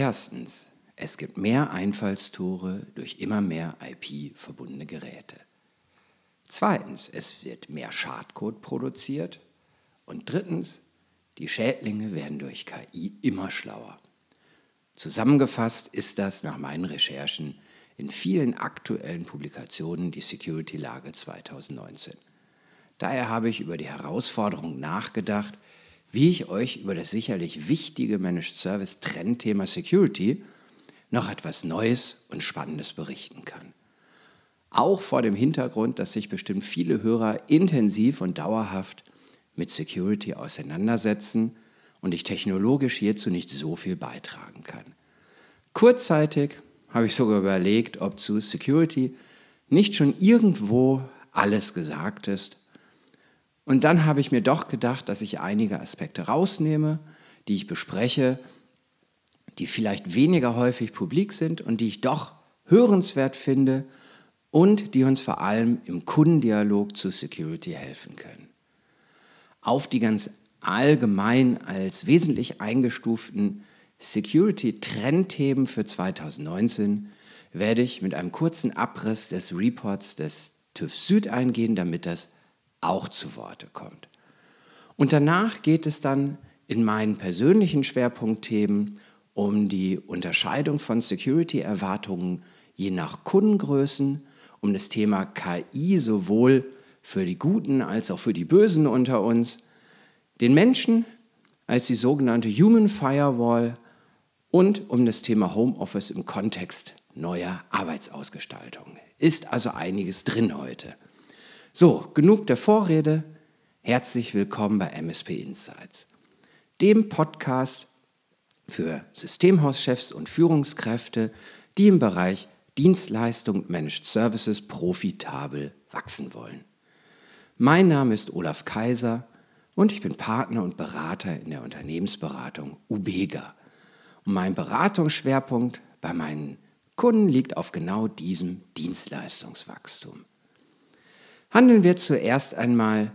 Erstens, es gibt mehr Einfallstore durch immer mehr IP-verbundene Geräte. Zweitens, es wird mehr Schadcode produziert. Und drittens, die Schädlinge werden durch KI immer schlauer. Zusammengefasst ist das nach meinen Recherchen in vielen aktuellen Publikationen die Security-Lage 2019. Daher habe ich über die Herausforderung nachgedacht, wie ich euch über das sicherlich wichtige Managed Service Trendthema Security noch etwas Neues und Spannendes berichten kann. Auch vor dem Hintergrund, dass sich bestimmt viele Hörer intensiv und dauerhaft mit Security auseinandersetzen und ich technologisch hierzu nicht so viel beitragen kann. Kurzzeitig habe ich sogar überlegt, ob zu Security nicht schon irgendwo alles gesagt ist. Und dann habe ich mir doch gedacht, dass ich einige Aspekte rausnehme, die ich bespreche, die vielleicht weniger häufig publik sind und die ich doch hörenswert finde und die uns vor allem im Kundendialog zu Security helfen können. Auf die ganz allgemein als wesentlich eingestuften Security-Trendthemen für 2019 werde ich mit einem kurzen Abriss des Reports des TÜV Süd eingehen, damit das auch zu Worte kommt. Und danach geht es dann in meinen persönlichen Schwerpunktthemen um die Unterscheidung von Security-Erwartungen je nach Kundengrößen, um das Thema KI sowohl für die Guten als auch für die Bösen unter uns, den Menschen als die sogenannte Human Firewall und um das Thema Homeoffice im Kontext neuer Arbeitsausgestaltung. Ist also einiges drin heute. So, genug der Vorrede. Herzlich willkommen bei MSP Insights, dem Podcast für Systemhauschefs und Führungskräfte, die im Bereich Dienstleistung Managed Services profitabel wachsen wollen. Mein Name ist Olaf Kaiser und ich bin Partner und Berater in der Unternehmensberatung Ubega. Und mein Beratungsschwerpunkt bei meinen Kunden liegt auf genau diesem Dienstleistungswachstum. Handeln wir zuerst einmal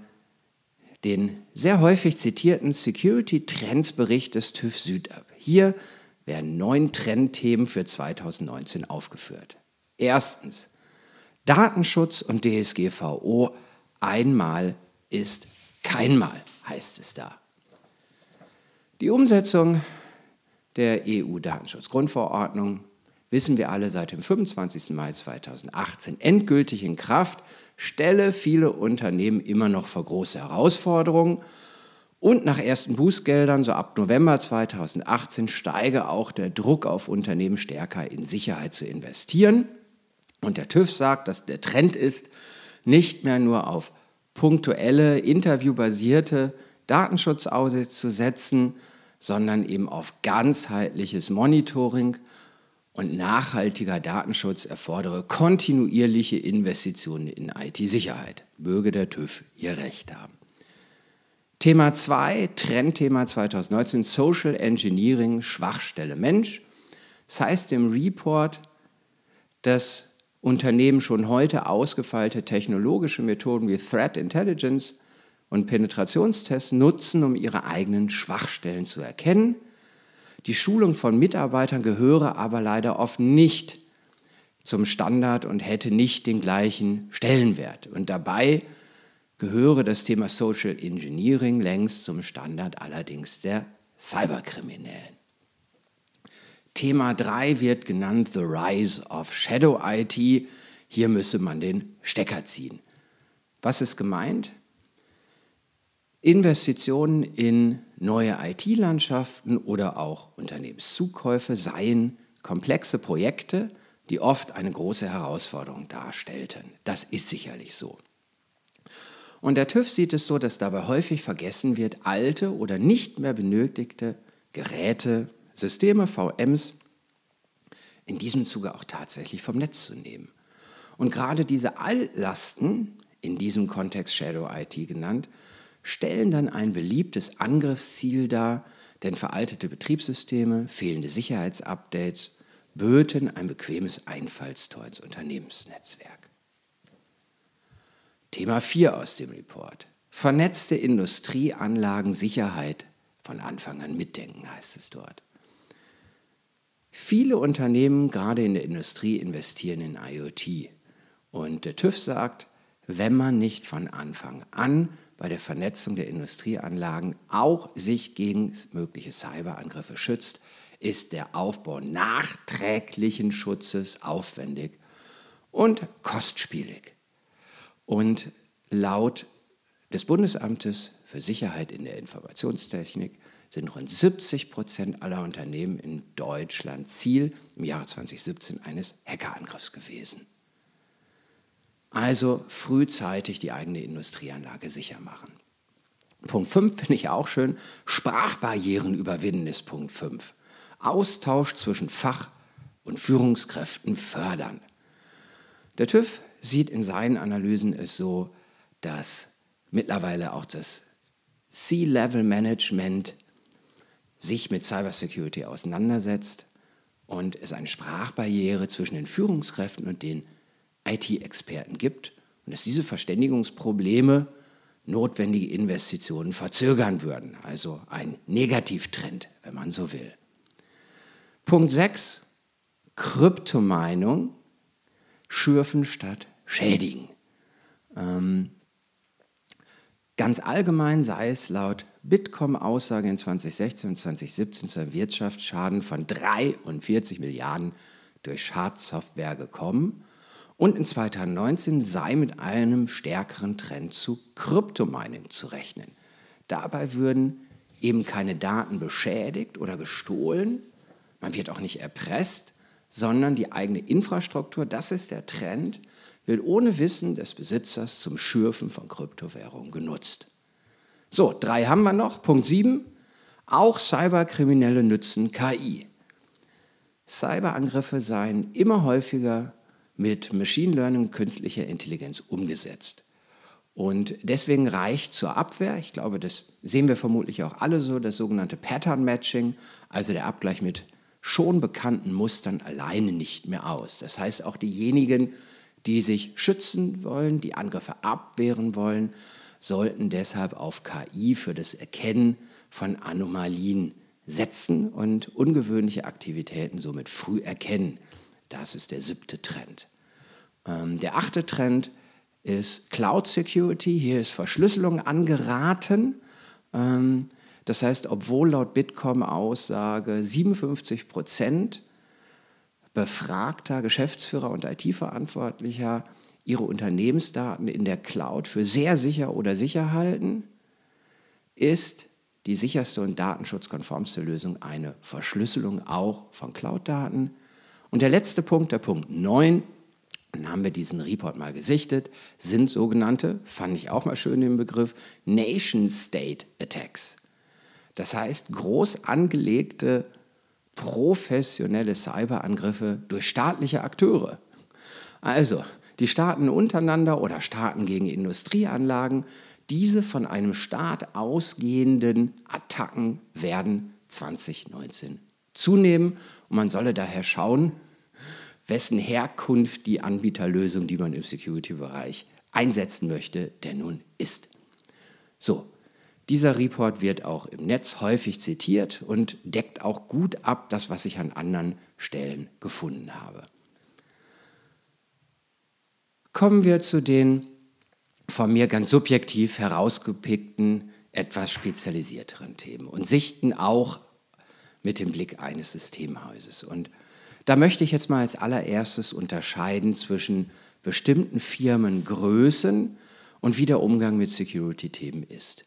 den sehr häufig zitierten Security Trends Bericht des TÜV Süd ab. Hier werden neun Trendthemen für 2019 aufgeführt. Erstens, Datenschutz und DSGVO einmal ist keinmal, heißt es da. Die Umsetzung der EU-Datenschutzgrundverordnung wissen wir alle seit dem 25. Mai 2018 endgültig in Kraft, stelle viele Unternehmen immer noch vor große Herausforderungen und nach ersten Bußgeldern, so ab November 2018, steige auch der Druck auf Unternehmen stärker in Sicherheit zu investieren. Und der TÜV sagt, dass der Trend ist, nicht mehr nur auf punktuelle, interviewbasierte Datenschutzaudits zu setzen, sondern eben auf ganzheitliches Monitoring und nachhaltiger Datenschutz erfordere kontinuierliche Investitionen in IT-Sicherheit. Möge der TÜV ihr Recht haben. Thema 2, Trendthema 2019, Social Engineering, Schwachstelle Mensch. Das heißt im Report, dass Unternehmen schon heute ausgefeilte technologische Methoden wie Threat Intelligence und Penetrationstests nutzen, um ihre eigenen Schwachstellen zu erkennen. Die Schulung von Mitarbeitern gehöre aber leider oft nicht zum Standard und hätte nicht den gleichen Stellenwert. Und dabei gehöre das Thema Social Engineering längst zum Standard allerdings der Cyberkriminellen. Thema 3 wird genannt The Rise of Shadow IT. Hier müsse man den Stecker ziehen. Was ist gemeint? Investitionen in neue IT-Landschaften oder auch Unternehmenszukäufe seien komplexe Projekte, die oft eine große Herausforderung darstellten. Das ist sicherlich so. Und der TÜV sieht es so, dass dabei häufig vergessen wird, alte oder nicht mehr benötigte Geräte, Systeme, VMs in diesem Zuge auch tatsächlich vom Netz zu nehmen. Und gerade diese Alllasten, in diesem Kontext Shadow IT genannt, stellen dann ein beliebtes Angriffsziel dar, denn veraltete Betriebssysteme, fehlende Sicherheitsupdates böten ein bequemes Einfallstor ins Unternehmensnetzwerk. Thema 4 aus dem Report. Vernetzte Industrieanlagen Sicherheit von Anfang an mitdenken heißt es dort. Viele Unternehmen, gerade in der Industrie, investieren in IoT. Und der TÜV sagt, wenn man nicht von Anfang an bei der Vernetzung der Industrieanlagen auch sich gegen mögliche Cyberangriffe schützt, ist der Aufbau nachträglichen Schutzes aufwendig und kostspielig. Und laut des Bundesamtes für Sicherheit in der Informationstechnik sind rund 70 Prozent aller Unternehmen in Deutschland Ziel im Jahre 2017 eines Hackerangriffs gewesen. Also frühzeitig die eigene Industrieanlage sicher machen. Punkt 5 finde ich auch schön. Sprachbarrieren überwinden ist Punkt 5. Austausch zwischen Fach- und Führungskräften fördern. Der TÜV sieht in seinen Analysen es so, dass mittlerweile auch das C-Level-Management sich mit Cybersecurity auseinandersetzt und es eine Sprachbarriere zwischen den Führungskräften und den IT-Experten gibt und dass diese Verständigungsprobleme notwendige Investitionen verzögern würden. Also ein Negativtrend, wenn man so will. Punkt 6. Kryptomeinung schürfen statt schädigen. Ähm, ganz allgemein sei es laut Bitkom-Aussage in 2016 und 2017 zu einem Wirtschaftsschaden von 43 Milliarden durch Schadsoftware gekommen. Und in 2019 sei mit einem stärkeren Trend zu Kryptomining zu rechnen. Dabei würden eben keine Daten beschädigt oder gestohlen, man wird auch nicht erpresst, sondern die eigene Infrastruktur, das ist der Trend, wird ohne Wissen des Besitzers zum Schürfen von Kryptowährungen genutzt. So, drei haben wir noch. Punkt sieben. Auch Cyberkriminelle nützen KI. Cyberangriffe seien immer häufiger mit Machine Learning künstlicher Intelligenz umgesetzt. Und deswegen reicht zur Abwehr, ich glaube, das sehen wir vermutlich auch alle so, das sogenannte Pattern Matching, also der Abgleich mit schon bekannten Mustern alleine nicht mehr aus. Das heißt, auch diejenigen, die sich schützen wollen, die Angriffe abwehren wollen, sollten deshalb auf KI für das Erkennen von Anomalien setzen und ungewöhnliche Aktivitäten somit früh erkennen. Das ist der siebte Trend. Ähm, der achte Trend ist Cloud Security. Hier ist Verschlüsselung angeraten. Ähm, das heißt, obwohl laut Bitkom-Aussage 57 Prozent befragter Geschäftsführer und IT-Verantwortlicher ihre Unternehmensdaten in der Cloud für sehr sicher oder sicher halten, ist die sicherste und datenschutzkonformste Lösung eine Verschlüsselung auch von Cloud-Daten. Und der letzte Punkt, der Punkt 9, dann haben wir diesen Report mal gesichtet, sind sogenannte, fand ich auch mal schön den Begriff, Nation-State-Attacks. Das heißt, groß angelegte professionelle Cyberangriffe durch staatliche Akteure. Also, die Staaten untereinander oder Staaten gegen Industrieanlagen, diese von einem Staat ausgehenden Attacken werden 2019 zunehmen und man solle daher schauen, wessen Herkunft die Anbieterlösung, die man im Security-Bereich einsetzen möchte, denn nun ist. So, dieser Report wird auch im Netz häufig zitiert und deckt auch gut ab das, was ich an anderen Stellen gefunden habe. Kommen wir zu den von mir ganz subjektiv herausgepickten, etwas spezialisierteren Themen und sichten auch mit dem Blick eines Systemhauses. Und da möchte ich jetzt mal als allererstes unterscheiden zwischen bestimmten Firmengrößen und wie der Umgang mit Security-Themen ist.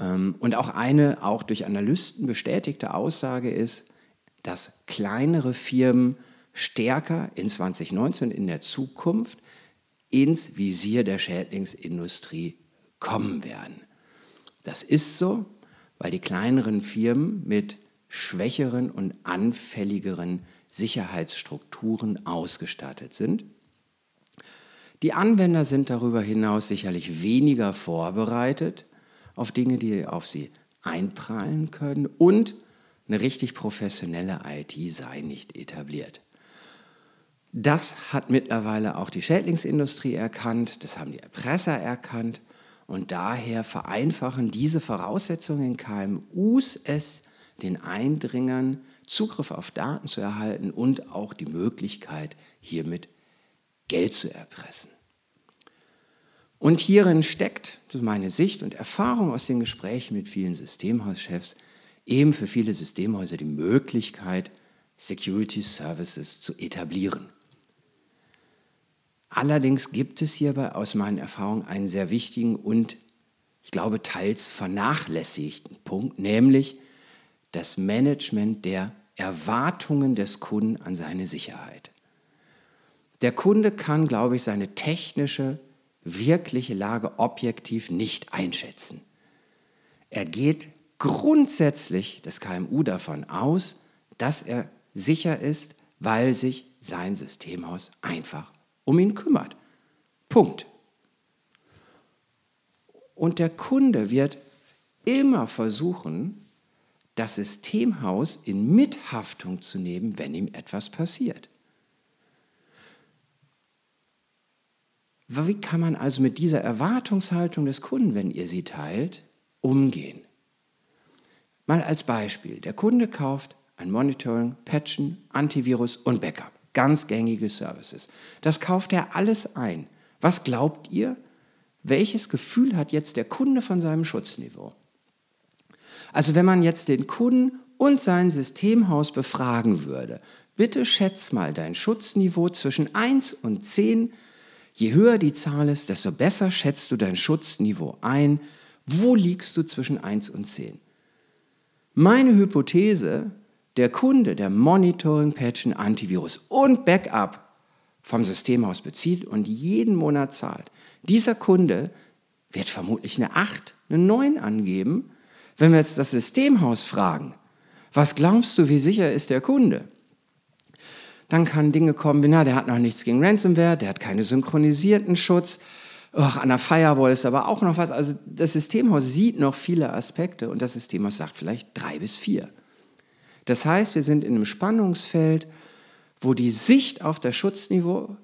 Ähm, und auch eine auch durch Analysten bestätigte Aussage ist, dass kleinere Firmen stärker in 2019 in der Zukunft ins Visier der Schädlingsindustrie kommen werden. Das ist so, weil die kleineren Firmen mit schwächeren und anfälligeren Sicherheitsstrukturen ausgestattet sind. Die Anwender sind darüber hinaus sicherlich weniger vorbereitet auf Dinge, die auf sie einprallen können und eine richtig professionelle IT sei nicht etabliert. Das hat mittlerweile auch die Schädlingsindustrie erkannt, das haben die Erpresser erkannt und daher vereinfachen diese Voraussetzungen in KMUs es den Eindringern Zugriff auf Daten zu erhalten und auch die Möglichkeit, hiermit Geld zu erpressen. Und hierin steckt, das ist meine Sicht und Erfahrung aus den Gesprächen mit vielen Systemhauschefs, eben für viele Systemhäuser die Möglichkeit, Security Services zu etablieren. Allerdings gibt es hierbei aus meinen Erfahrungen einen sehr wichtigen und ich glaube teils vernachlässigten Punkt, nämlich das Management der Erwartungen des Kunden an seine Sicherheit. Der Kunde kann, glaube ich, seine technische, wirkliche Lage objektiv nicht einschätzen. Er geht grundsätzlich das KMU davon aus, dass er sicher ist, weil sich sein Systemhaus einfach um ihn kümmert. Punkt. Und der Kunde wird immer versuchen, das Systemhaus in Mithaftung zu nehmen, wenn ihm etwas passiert. Wie kann man also mit dieser Erwartungshaltung des Kunden, wenn ihr sie teilt, umgehen? Mal als Beispiel. Der Kunde kauft ein Monitoring, Patchen, Antivirus und Backup. Ganz gängige Services. Das kauft er alles ein. Was glaubt ihr? Welches Gefühl hat jetzt der Kunde von seinem Schutzniveau? Also wenn man jetzt den Kunden und sein Systemhaus befragen würde, bitte schätz mal dein Schutzniveau zwischen 1 und 10. Je höher die Zahl ist, desto besser schätzt du dein Schutzniveau ein. Wo liegst du zwischen 1 und 10? Meine Hypothese, der Kunde, der Monitoring, Patchen, Antivirus und Backup vom Systemhaus bezieht und jeden Monat zahlt, dieser Kunde wird vermutlich eine 8, eine 9 angeben. Wenn wir jetzt das Systemhaus fragen, was glaubst du, wie sicher ist der Kunde? Dann kann Dinge kommen wie, na, der hat noch nichts gegen Ransomware, der hat keine synchronisierten Schutz, Och, an der Firewall ist aber auch noch was. Also das Systemhaus sieht noch viele Aspekte und das Systemhaus sagt vielleicht drei bis vier. Das heißt, wir sind in einem Spannungsfeld, wo die Sicht auf das Schutzniveau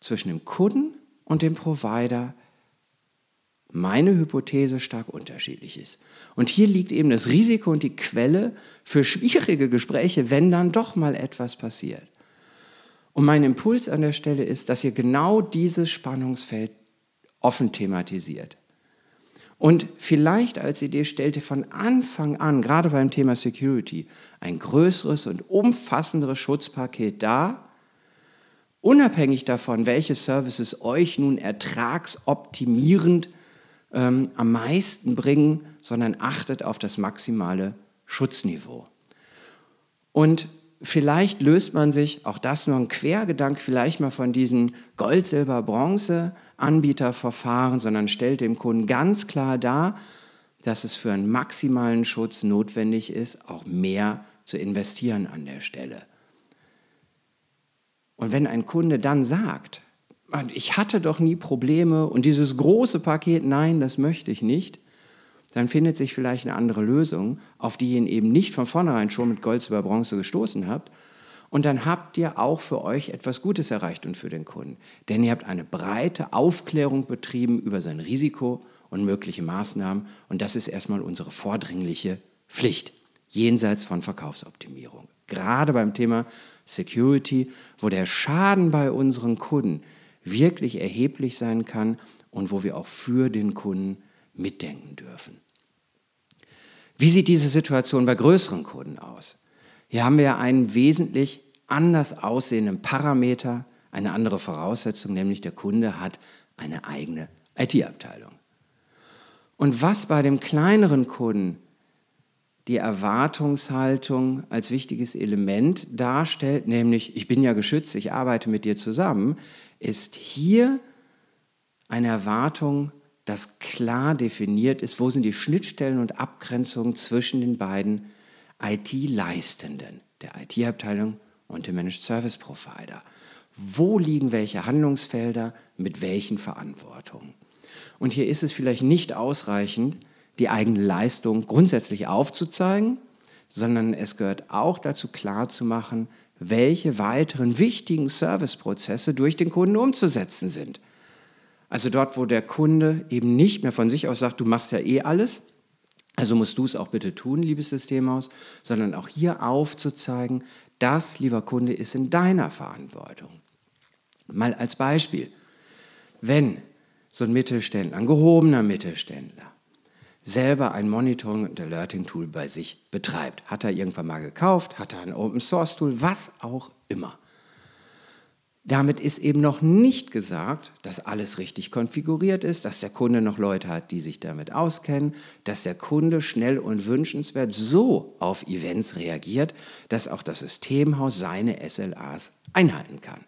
zwischen dem Kunden und dem Provider meine Hypothese stark unterschiedlich ist. Und hier liegt eben das Risiko und die Quelle für schwierige Gespräche, wenn dann doch mal etwas passiert. Und mein Impuls an der Stelle ist, dass ihr genau dieses Spannungsfeld offen thematisiert. Und vielleicht als Idee stellte von Anfang an, gerade beim Thema Security, ein größeres und umfassenderes Schutzpaket dar, unabhängig davon, welche Services euch nun ertragsoptimierend ähm, am meisten bringen, sondern achtet auf das maximale Schutzniveau. Und vielleicht löst man sich, auch das nur ein Quergedanke, vielleicht mal von diesen Gold, Silber, Bronze Anbieterverfahren, sondern stellt dem Kunden ganz klar dar, dass es für einen maximalen Schutz notwendig ist, auch mehr zu investieren an der Stelle. Und wenn ein Kunde dann sagt, ich hatte doch nie Probleme und dieses große Paket, nein, das möchte ich nicht, dann findet sich vielleicht eine andere Lösung, auf die ihr eben nicht von vornherein schon mit Gold, über Bronze gestoßen habt. Und dann habt ihr auch für euch etwas Gutes erreicht und für den Kunden. Denn ihr habt eine breite Aufklärung betrieben über sein Risiko und mögliche Maßnahmen. Und das ist erstmal unsere vordringliche Pflicht, jenseits von Verkaufsoptimierung. Gerade beim Thema Security, wo der Schaden bei unseren Kunden wirklich erheblich sein kann und wo wir auch für den Kunden mitdenken dürfen. Wie sieht diese Situation bei größeren Kunden aus? Hier haben wir einen wesentlich anders aussehenden Parameter, eine andere Voraussetzung, nämlich der Kunde hat eine eigene IT-Abteilung. Und was bei dem kleineren Kunden die Erwartungshaltung als wichtiges Element darstellt, nämlich ich bin ja geschützt, ich arbeite mit dir zusammen, ist hier eine Erwartung das klar definiert ist, wo sind die Schnittstellen und Abgrenzungen zwischen den beiden IT-Leistenden, der IT-Abteilung und dem Managed Service Provider. Wo liegen welche Handlungsfelder mit welchen Verantwortungen? Und hier ist es vielleicht nicht ausreichend, die eigene Leistung grundsätzlich aufzuzeigen, sondern es gehört auch dazu klarzumachen, welche weiteren wichtigen Serviceprozesse durch den Kunden umzusetzen sind. Also dort, wo der Kunde eben nicht mehr von sich aus sagt, du machst ja eh alles, Also musst du es auch bitte tun, liebes Systemhaus, sondern auch hier aufzuzeigen, das, lieber Kunde, ist in deiner Verantwortung. Mal als Beispiel, wenn so ein Mittelständler, ein gehobener Mittelständler, selber ein Monitoring- und Alerting-Tool bei sich betreibt. Hat er irgendwann mal gekauft, hat er ein Open-Source-Tool, was auch immer. Damit ist eben noch nicht gesagt, dass alles richtig konfiguriert ist, dass der Kunde noch Leute hat, die sich damit auskennen, dass der Kunde schnell und wünschenswert so auf Events reagiert, dass auch das Systemhaus seine SLAs einhalten kann.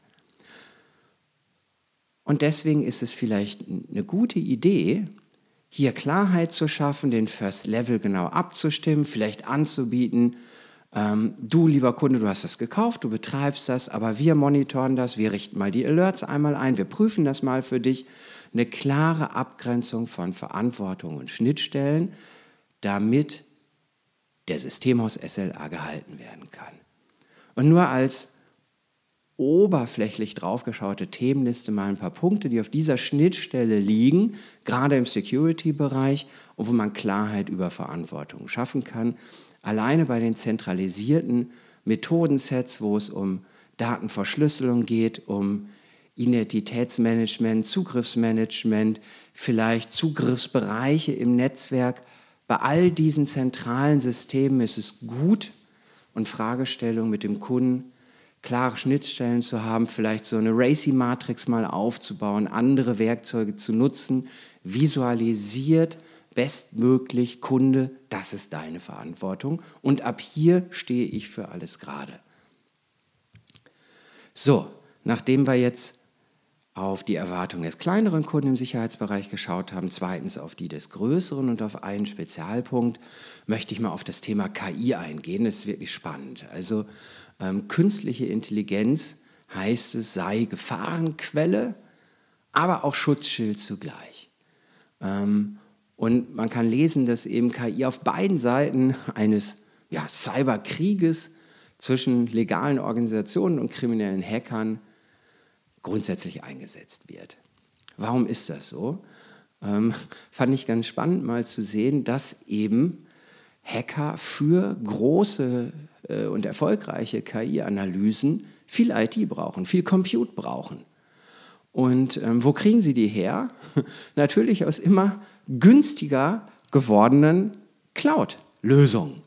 Und deswegen ist es vielleicht eine gute Idee, hier Klarheit zu schaffen, den First Level genau abzustimmen, vielleicht anzubieten, ähm, du lieber Kunde, du hast das gekauft, du betreibst das, aber wir monitoren das, wir richten mal die Alerts einmal ein, wir prüfen das mal für dich. Eine klare Abgrenzung von Verantwortung und Schnittstellen, damit der Systemhaus SLA gehalten werden kann. Und nur als oberflächlich draufgeschaute Themenliste mal ein paar Punkte, die auf dieser Schnittstelle liegen, gerade im Security-Bereich und wo man Klarheit über Verantwortung schaffen kann. Alleine bei den zentralisierten Methodensets, wo es um Datenverschlüsselung geht, um Identitätsmanagement, Zugriffsmanagement, vielleicht Zugriffsbereiche im Netzwerk. Bei all diesen zentralen Systemen ist es gut und Fragestellungen mit dem Kunden klare Schnittstellen zu haben, vielleicht so eine Racy-Matrix mal aufzubauen, andere Werkzeuge zu nutzen, visualisiert bestmöglich Kunde, das ist deine Verantwortung und ab hier stehe ich für alles gerade. So, nachdem wir jetzt auf die Erwartungen des kleineren Kunden im Sicherheitsbereich geschaut haben, zweitens auf die des größeren und auf einen Spezialpunkt, möchte ich mal auf das Thema KI eingehen. Das ist wirklich spannend. Also ähm, künstliche Intelligenz heißt es, sei Gefahrenquelle, aber auch Schutzschild zugleich. Ähm, und man kann lesen, dass eben KI auf beiden Seiten eines ja, Cyberkrieges zwischen legalen Organisationen und kriminellen Hackern grundsätzlich eingesetzt wird. Warum ist das so? Ähm, fand ich ganz spannend mal zu sehen, dass eben Hacker für große äh, und erfolgreiche KI-Analysen viel IT brauchen, viel Compute brauchen. Und ähm, wo kriegen sie die her? Natürlich aus immer günstiger gewordenen Cloud-Lösungen.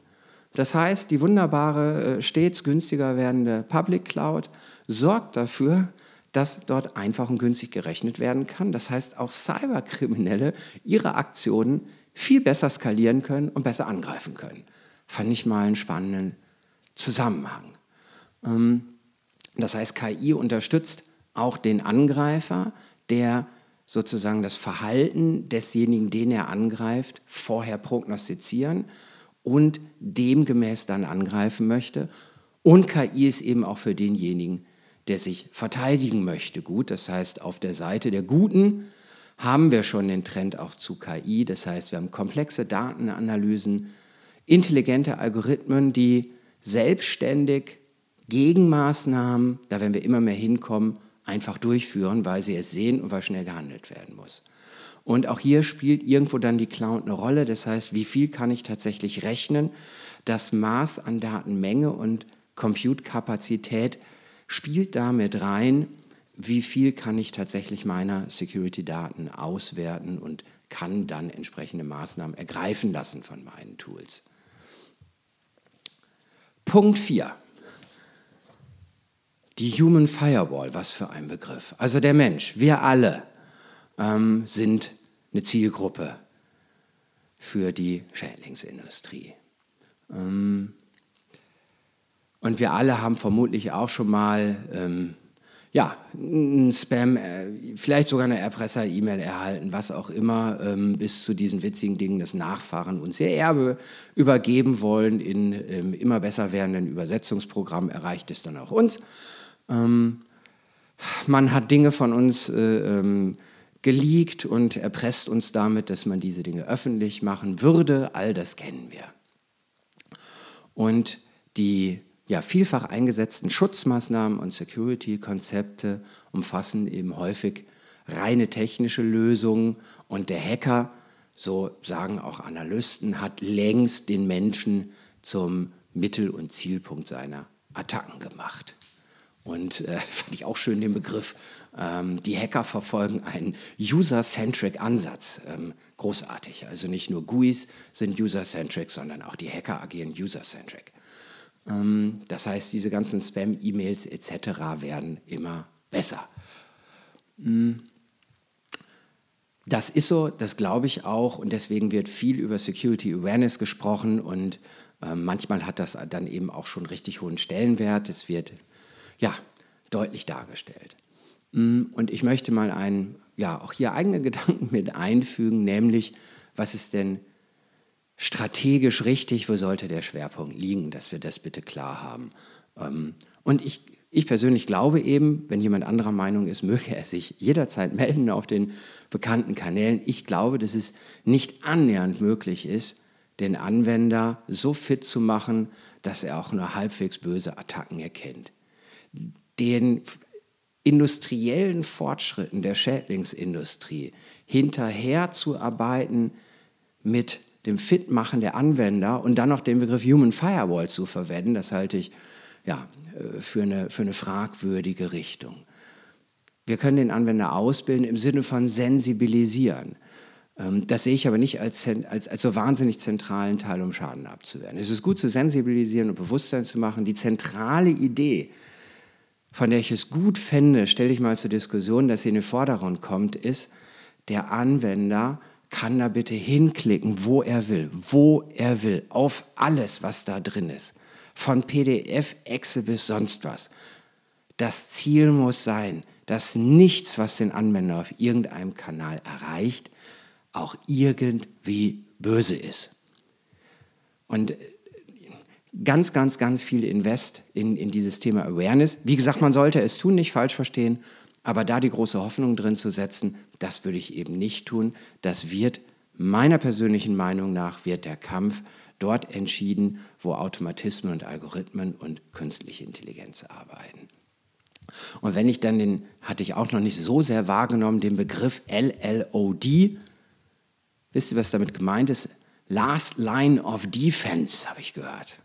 Das heißt, die wunderbare, äh, stets günstiger werdende Public Cloud sorgt dafür, dass dort einfach und günstig gerechnet werden kann. Das heißt, auch Cyberkriminelle ihre Aktionen viel besser skalieren können und besser angreifen können. Fand ich mal einen spannenden Zusammenhang. Ähm, das heißt, KI unterstützt auch den Angreifer, der sozusagen das Verhalten desjenigen, den er angreift, vorher prognostizieren und demgemäß dann angreifen möchte. Und KI ist eben auch für denjenigen, der sich verteidigen möchte, gut. Das heißt, auf der Seite der Guten haben wir schon den Trend auch zu KI. Das heißt, wir haben komplexe Datenanalysen, intelligente Algorithmen, die selbstständig Gegenmaßnahmen, da werden wir immer mehr hinkommen, einfach durchführen, weil sie es sehen und weil schnell gehandelt werden muss. Und auch hier spielt irgendwo dann die Cloud eine Rolle. Das heißt, wie viel kann ich tatsächlich rechnen? Das Maß an Datenmenge und Compute-Kapazität spielt damit rein, wie viel kann ich tatsächlich meiner Security-Daten auswerten und kann dann entsprechende Maßnahmen ergreifen lassen von meinen Tools. Punkt 4. Die Human Firewall, was für ein Begriff. Also der Mensch, wir alle ähm, sind eine Zielgruppe für die Schädlingsindustrie. Ähm, und wir alle haben vermutlich auch schon mal ähm, ja, ein Spam, äh, vielleicht sogar eine Erpresser-E-Mail erhalten, was auch immer, ähm, bis zu diesen witzigen Dingen, dass Nachfahren uns ihr Erbe übergeben wollen. In ähm, immer besser werdenden Übersetzungsprogrammen erreicht es dann auch uns. Ähm, man hat Dinge von uns äh, geleakt und erpresst uns damit, dass man diese Dinge öffentlich machen würde. All das kennen wir. Und die ja, vielfach eingesetzten Schutzmaßnahmen und Security-Konzepte umfassen eben häufig reine technische Lösungen und der Hacker so sagen auch Analysten, hat längst den Menschen zum Mittel- und Zielpunkt seiner Attacken gemacht. Und äh, fand ich auch schön den Begriff, ähm, die Hacker verfolgen einen User-Centric Ansatz. Ähm, großartig. Also nicht nur GUIs sind User-Centric, sondern auch die Hacker agieren User-Centric. Ähm, das heißt, diese ganzen Spam-E-Mails etc. werden immer besser. Hm. Das ist so, das glaube ich auch und deswegen wird viel über Security Awareness gesprochen und äh, manchmal hat das dann eben auch schon richtig hohen Stellenwert. Es wird ja deutlich dargestellt. Mm, und ich möchte mal einen, ja, auch hier eigene Gedanken mit einfügen, nämlich, was ist denn strategisch richtig, wo sollte der Schwerpunkt liegen, dass wir das bitte klar haben. Ähm, und ich ich persönlich glaube eben, wenn jemand anderer Meinung ist, möge er sich jederzeit melden auf den bekannten Kanälen. Ich glaube, dass es nicht annähernd möglich ist, den Anwender so fit zu machen, dass er auch nur halbwegs böse Attacken erkennt. Den industriellen Fortschritten der Schädlingsindustrie hinterherzuarbeiten mit dem Fitmachen der Anwender und dann noch den Begriff Human Firewall zu verwenden, das halte ich ja, äh, für, eine, für eine fragwürdige Richtung. Wir können den Anwender ausbilden im Sinne von sensibilisieren. Ähm, das sehe ich aber nicht als, als, als so wahnsinnig zentralen Teil, um Schaden abzuwehren. Es ist gut zu sensibilisieren und Bewusstsein zu machen. Die zentrale Idee, von der ich es gut fände, stelle ich mal zur Diskussion, dass sie in den Vordergrund kommt, ist, der Anwender kann da bitte hinklicken, wo er will, wo er will, auf alles, was da drin ist von PDF, Excel bis sonst was. Das Ziel muss sein, dass nichts, was den Anwender auf irgendeinem Kanal erreicht, auch irgendwie böse ist. Und äh, ganz, ganz, ganz viel Invest in, in dieses Thema Awareness. Wie gesagt, man sollte es tun, nicht falsch verstehen, aber da die große Hoffnung drin zu setzen, das würde ich eben nicht tun. Das wird meiner persönlichen Meinung nach, wird der Kampf dort entschieden, wo Automatismen und Algorithmen und künstliche Intelligenz arbeiten. Und wenn ich dann den, hatte ich auch noch nicht so sehr wahrgenommen, den Begriff LLOD, wisst ihr, was damit gemeint ist? Last Line of Defense, habe ich gehört.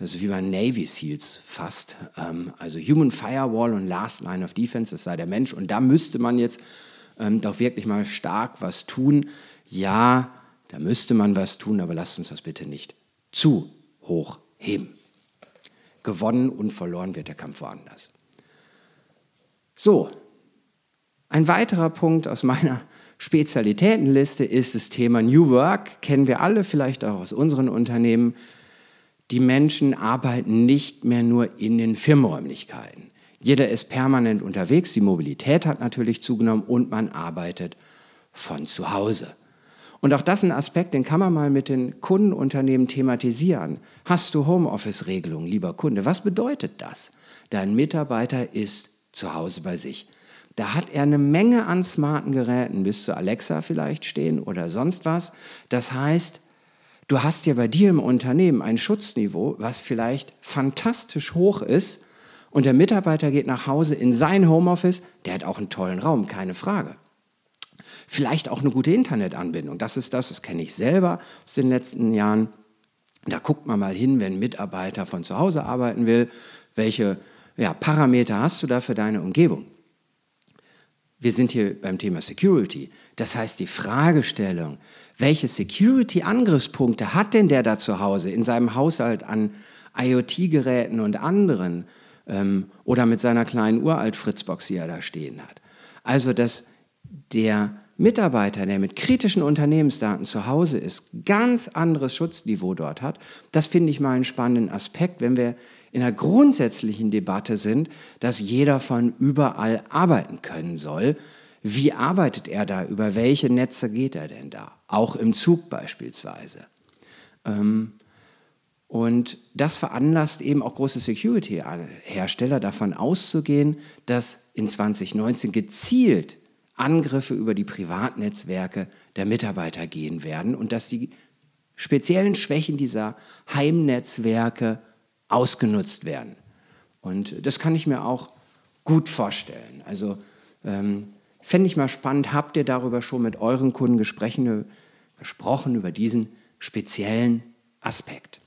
Also wie bei Navy SEALs fast. Ähm, also Human Firewall und Last Line of Defense, das sei der Mensch. Und da müsste man jetzt ähm, doch wirklich mal stark was tun. Ja, da müsste man was tun, aber lasst uns das bitte nicht zu hoch heben. Gewonnen und verloren wird der Kampf woanders. So, ein weiterer Punkt aus meiner Spezialitätenliste ist das Thema New Work. Kennen wir alle vielleicht auch aus unseren Unternehmen. Die Menschen arbeiten nicht mehr nur in den Firmenräumlichkeiten. Jeder ist permanent unterwegs, die Mobilität hat natürlich zugenommen und man arbeitet von zu Hause. Und auch das ist ein Aspekt, den kann man mal mit den Kundenunternehmen thematisieren. Hast du Homeoffice-Regelungen, lieber Kunde? Was bedeutet das? Dein Mitarbeiter ist zu Hause bei sich. Da hat er eine Menge an smarten Geräten, bis zu Alexa vielleicht stehen oder sonst was. Das heißt, du hast ja bei dir im Unternehmen ein Schutzniveau, was vielleicht fantastisch hoch ist. Und der Mitarbeiter geht nach Hause in sein Homeoffice, der hat auch einen tollen Raum, keine Frage. Vielleicht auch eine gute Internetanbindung. Das ist das, das kenne ich selber aus den letzten Jahren. Da guckt man mal hin, wenn ein Mitarbeiter von zu Hause arbeiten will, welche ja, Parameter hast du da für deine Umgebung? Wir sind hier beim Thema Security. Das heißt, die Fragestellung, welche Security-Angriffspunkte hat denn der da zu Hause in seinem Haushalt an IoT-Geräten und anderen ähm, oder mit seiner kleinen Uralt-Fritzbox, die er da stehen hat? Also, dass der Mitarbeiter, der mit kritischen Unternehmensdaten zu Hause ist, ganz anderes Schutzniveau dort hat. Das finde ich mal einen spannenden Aspekt, wenn wir in einer grundsätzlichen Debatte sind, dass jeder von überall arbeiten können soll. Wie arbeitet er da? Über welche Netze geht er denn da? Auch im Zug beispielsweise. Ähm, und das veranlasst eben auch große Security-Hersteller davon auszugehen, dass in 2019 gezielt Angriffe über die Privatnetzwerke der Mitarbeiter gehen werden und dass die speziellen Schwächen dieser Heimnetzwerke ausgenutzt werden. Und das kann ich mir auch gut vorstellen. Also ähm, fände ich mal spannend, habt ihr darüber schon mit euren Kunden Gespräche, gesprochen über diesen speziellen Aspekt.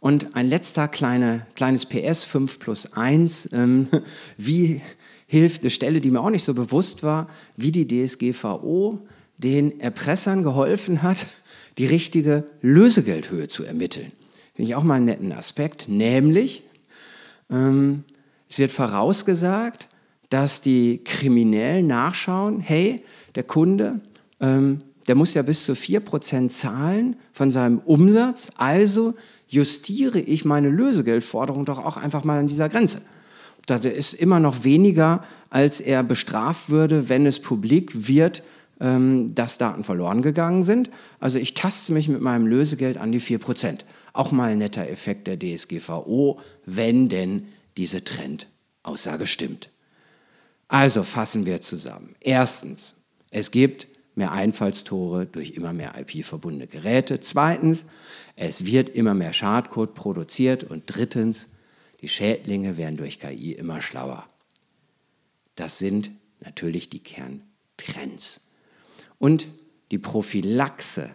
Und ein letzter kleine, kleines PS 5 plus 1. Ähm, wie hilft eine Stelle, die mir auch nicht so bewusst war, wie die DSGVO den Erpressern geholfen hat, die richtige Lösegeldhöhe zu ermitteln. Finde ich auch mal einen netten Aspekt, nämlich ähm, es wird vorausgesagt, dass die Kriminellen nachschauen, hey, der Kunde, ähm, der muss ja bis zu 4% zahlen von seinem Umsatz, also justiere ich meine Lösegeldforderung doch auch einfach mal an dieser Grenze. Da ist immer noch weniger, als er bestraft würde, wenn es publik wird, ähm, dass Daten verloren gegangen sind. Also ich taste mich mit meinem Lösegeld an die 4%. Auch mal ein netter Effekt der DSGVO, wenn denn diese Trendaussage stimmt. Also fassen wir zusammen. Erstens, es gibt mehr Einfallstore durch immer mehr IP-verbundene Geräte. Zweitens, es wird immer mehr Schadcode produziert. Und drittens, die Schädlinge werden durch KI immer schlauer. Das sind natürlich die Kerntrends. Und die Prophylaxe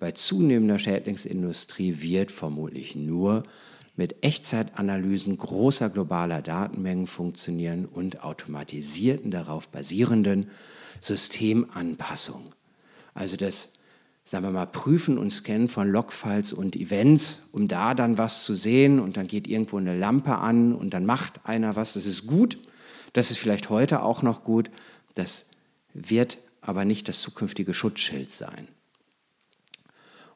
bei zunehmender Schädlingsindustrie wird vermutlich nur mit Echtzeitanalysen großer globaler Datenmengen funktionieren und automatisierten darauf basierenden Systemanpassungen. Also das, sagen wir mal, Prüfen und Scannen von Logfiles und Events, um da dann was zu sehen und dann geht irgendwo eine Lampe an und dann macht einer was, das ist gut, das ist vielleicht heute auch noch gut, das wird aber nicht das zukünftige Schutzschild sein.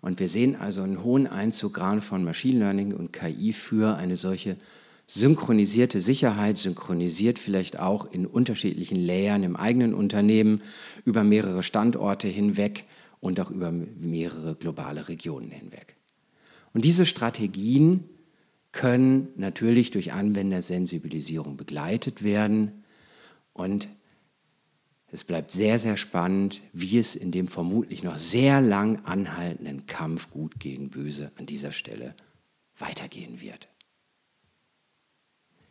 Und wir sehen also einen hohen Einzug gerade von Machine Learning und KI für eine solche synchronisierte Sicherheit, synchronisiert vielleicht auch in unterschiedlichen Layern im eigenen Unternehmen, über mehrere Standorte hinweg und auch über mehrere globale Regionen hinweg. Und diese Strategien können natürlich durch Anwendersensibilisierung begleitet werden und es bleibt sehr, sehr spannend, wie es in dem vermutlich noch sehr lang anhaltenden Kampf Gut gegen Böse an dieser Stelle weitergehen wird.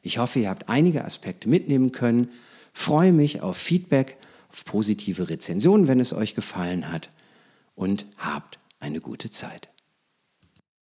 Ich hoffe, ihr habt einige Aspekte mitnehmen können. Freue mich auf Feedback, auf positive Rezensionen, wenn es euch gefallen hat und habt eine gute Zeit.